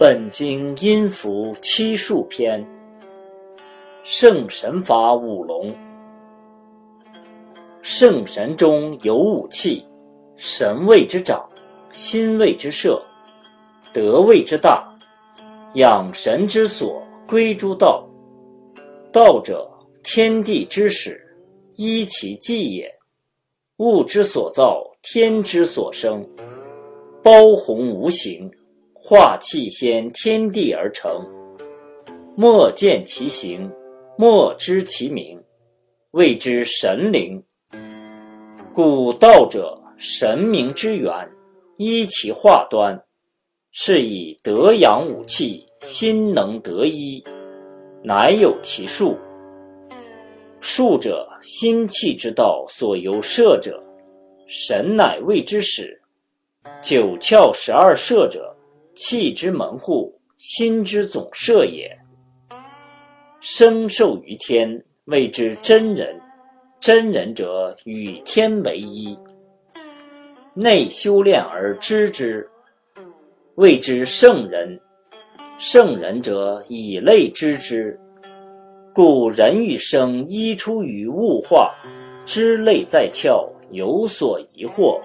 本经阴符七数篇，圣神法五龙。圣神中有五气，神位之长，心位之摄，德位之大，养神之所归诸道。道者，天地之始，依其纪也。物之所造，天之所生，包宏无形。化气先天地而成，莫见其形，莫知其名，谓之神灵。故道者，神明之源，依其化端，是以德养五气，心能得一，乃有其数。数者，心气之道所由摄者，神乃谓之始。九窍十二摄者。气之门户，心之总摄也。生受于天，谓之真人。真人者，与天为一。内修炼而知之，谓之圣人。圣人者，以类知之。故人与生依出于物化，知类在窍，有所疑惑，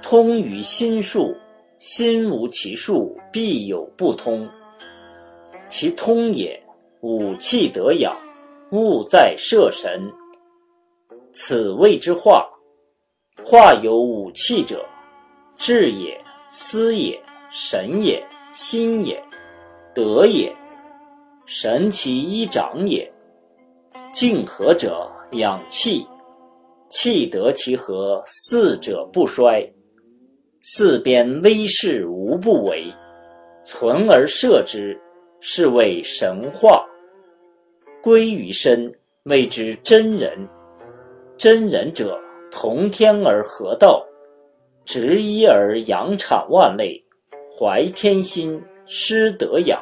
通于心术。心无其数，必有不通。其通也，五气得养，物在摄神。此谓之化。化有五气者，志也，思也，神也，心也，德也。神其一长也。静和者养气，气得其和，四者不衰。四边威势无不为，存而摄之，是谓神化。归于身，谓之真人。真人者，同天而合道，执一而养产万类，怀天心，施德养，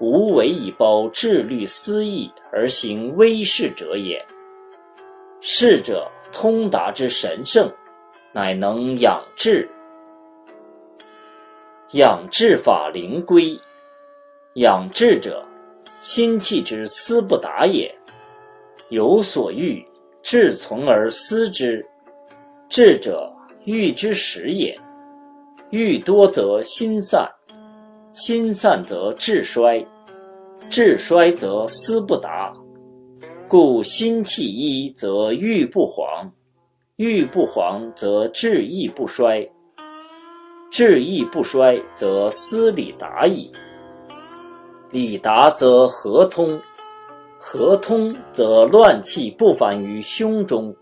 无为以包志虑思义而行威势者也。是者，通达之神圣，乃能养志。养志法灵归，养志者，心气之思不达也。有所欲，志从而思之。志者，欲之始也。欲多则心散，心散则志衰，志衰则思不达。故心气一则欲不黄，欲不黄则志亦不衰。志意不衰，则思理达矣。理达则合通，合通则乱气不返于胸中。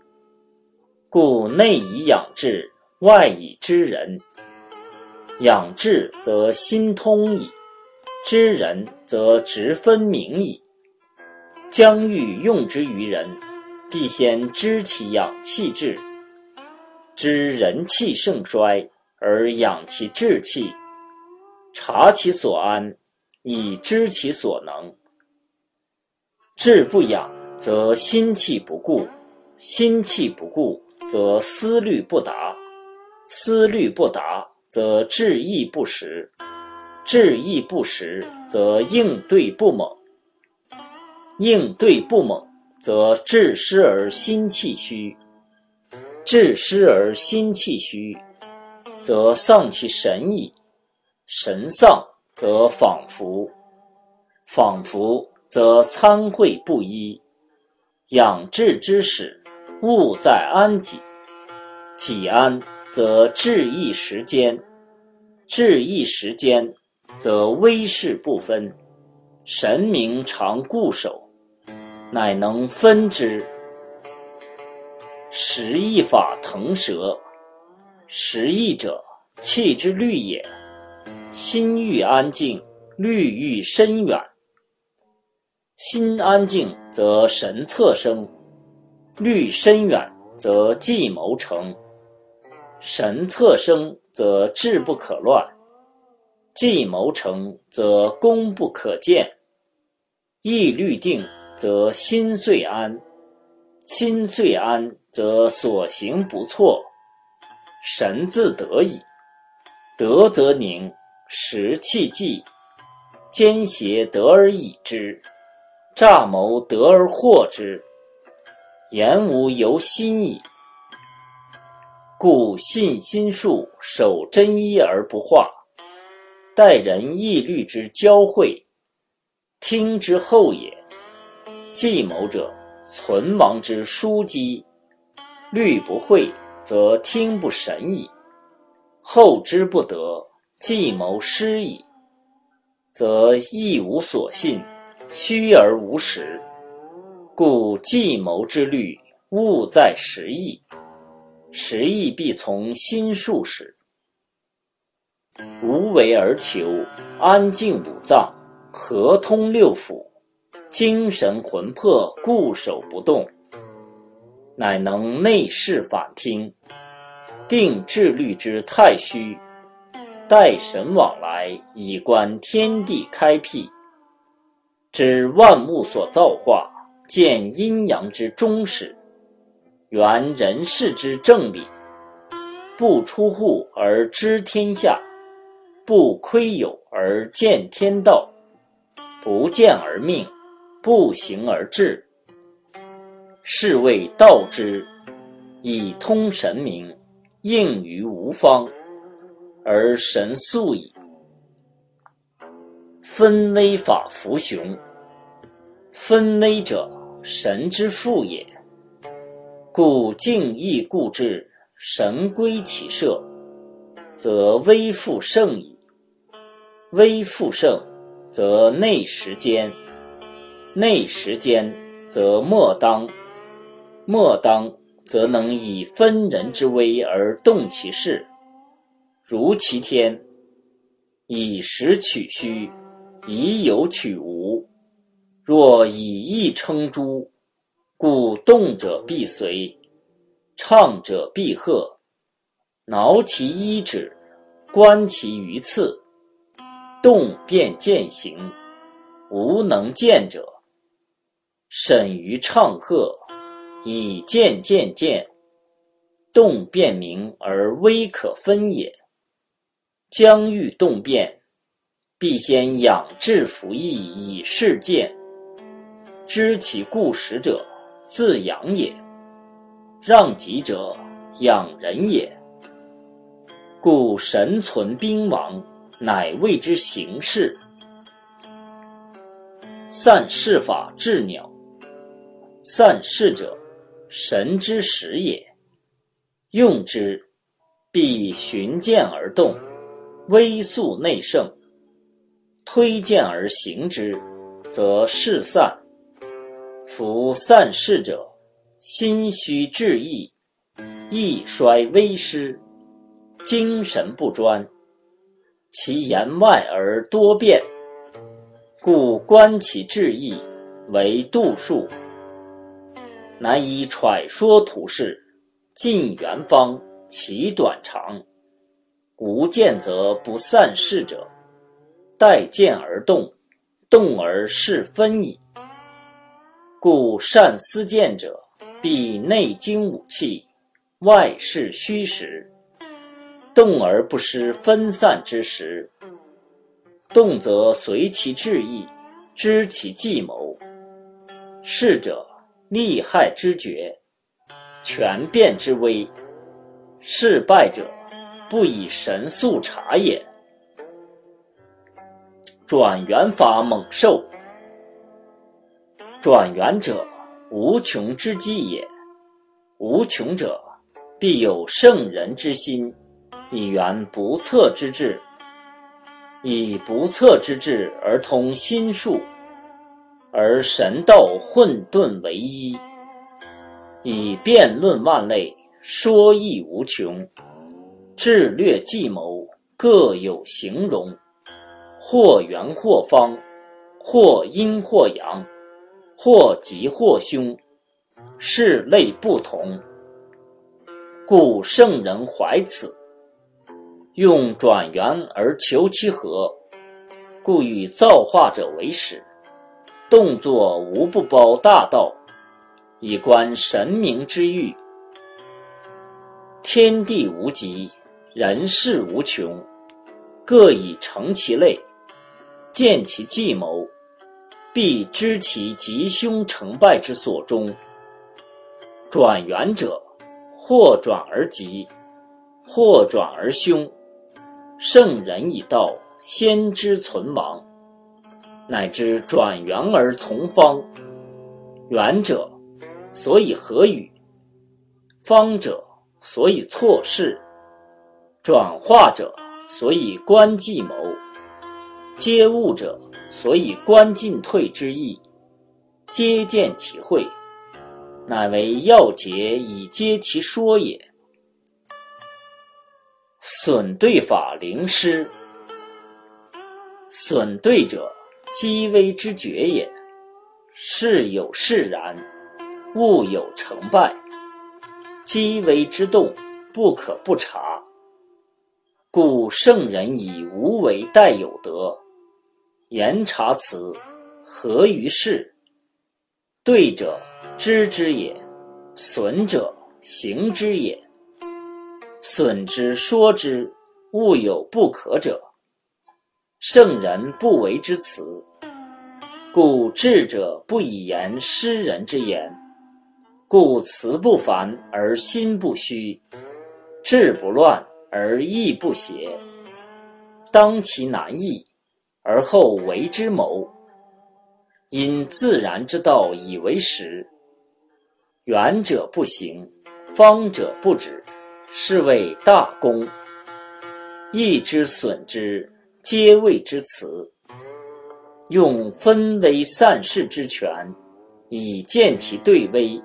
故内以养志，外以知人。养志则心通矣，知人则直分明矣。将欲用之于人，必先知其养气志，知人气盛衰。而养其志气，察其所安，以知其所能。志不养，则心气不固；心气不固，则思虑不达；思虑不达，则志意不实；志意不实，则应对不猛；应对不猛，则志失而心气虚；志失而心气虚。则丧其神矣，神丧则仿佛，仿佛则参会不一。养志之始，物在安己。己安，则志一时间；志一时间，则威势不分。神明常固守，乃能分之。十一法腾蛇。十意者，气之虑也。心欲安静，虑欲深远。心安静则神策生，虑深远则计谋成。神策生则志不可乱，计谋成则功不可见。意虑定则心遂安，心遂安则所行不错。神自得矣，得则宁，时气既，奸邪得而已之，诈谋得而获之，言无由心矣。故信心术，守真一而不化，待人义虑之交汇，听之后也。计谋者，存亡之枢机，虑不讳，则听不审矣；后知不得，计谋失矣，则一无所信，虚而无实。故计谋之虑，务在实意。实意必从心术始，无为而求，安静五脏，合通六腑，精神魂魄固守不动，乃能内视反听，定志虑之太虚，待神往来，以观天地开辟，知万物所造化，见阴阳之终始。原人事之正理，不出户而知天下，不窥有而见天道，不见而命，不行而治。是谓道之，以通神明，应于无方，而神速矣。分微法弗雄，分微者，神之父也。故静意固志，神归其舍，则微复盛矣。微复盛，则内实坚；内实坚，则莫当；莫当，则能以分人之微而动其事，如其天。以实取虚，以有取无。若以意称诸。故动者必随，唱者必和。挠其衣指，观其鱼刺，动便见形，无能见者。审于唱和，以见见见，动变明而微可分也。将欲动变，必先养志服役以示见，知其故始者。自养也，让己者养人也。故神存兵王，乃谓之行事。散事法治鸟，散事者，神之始也。用之，必循剑而动，微速内盛。推荐而行之，则事散。夫散事者，心虚志意，意衰微失，精神不专，其言外而多变，故观其志意为度数，难以揣说图事，尽圆方，其短长。无见则不散事者，待见而动，动而事分矣。故善思见者，必内经五气，外视虚实，动而不失分散之时。动则随其志意，知其计谋。事者利害之决，权变之微。事败者，不以神速察也。转元法猛兽。转元者，无穷之计也。无穷者，必有圣人之心，以圆不测之志。以不测之志而通心术，而神道混沌为一。以辩论万类，说义无穷。智略计谋，各有形容，或圆或方，或阴或阳。或吉或凶，是类不同，故圣人怀此，用转圆而求其和，故与造化者为始。动作无不包大道，以观神明之欲。天地无极，人事无穷，各以成其类，见其计谋，必知其吉凶成败之所终。转圆者，或转而吉，或转而凶。圣人以道，先知存亡，乃至转圆而从方。圆者，所以合语；方者，所以错事；转化者，所以观计谋；皆物者，所以观进退之意；皆见其会，乃为要节以接其说也。损对法灵师，损对者，积微之绝也。事有事然，物有成败，积微之动，不可不察。故圣人以无为待有德，言察辞，合于事。对者知之也，损者行之也。损之说之，物有不可者。圣人不为之辞，故智者不以言失人之言。故辞不烦而心不虚，志不乱而意不邪。当其难易，而后为之谋。因自然之道以为实。远者不行，方者不止。是谓大功。义之损之，皆谓之辞。用分微散事之权，以见其对微，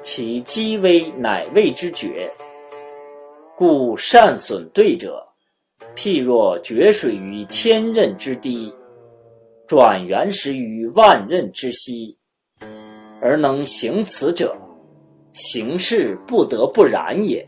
其积微乃谓之绝。故善损对者，譬若决水于千仞之堤，转圆石于万仞之溪，而能行此者，行事不得不然也。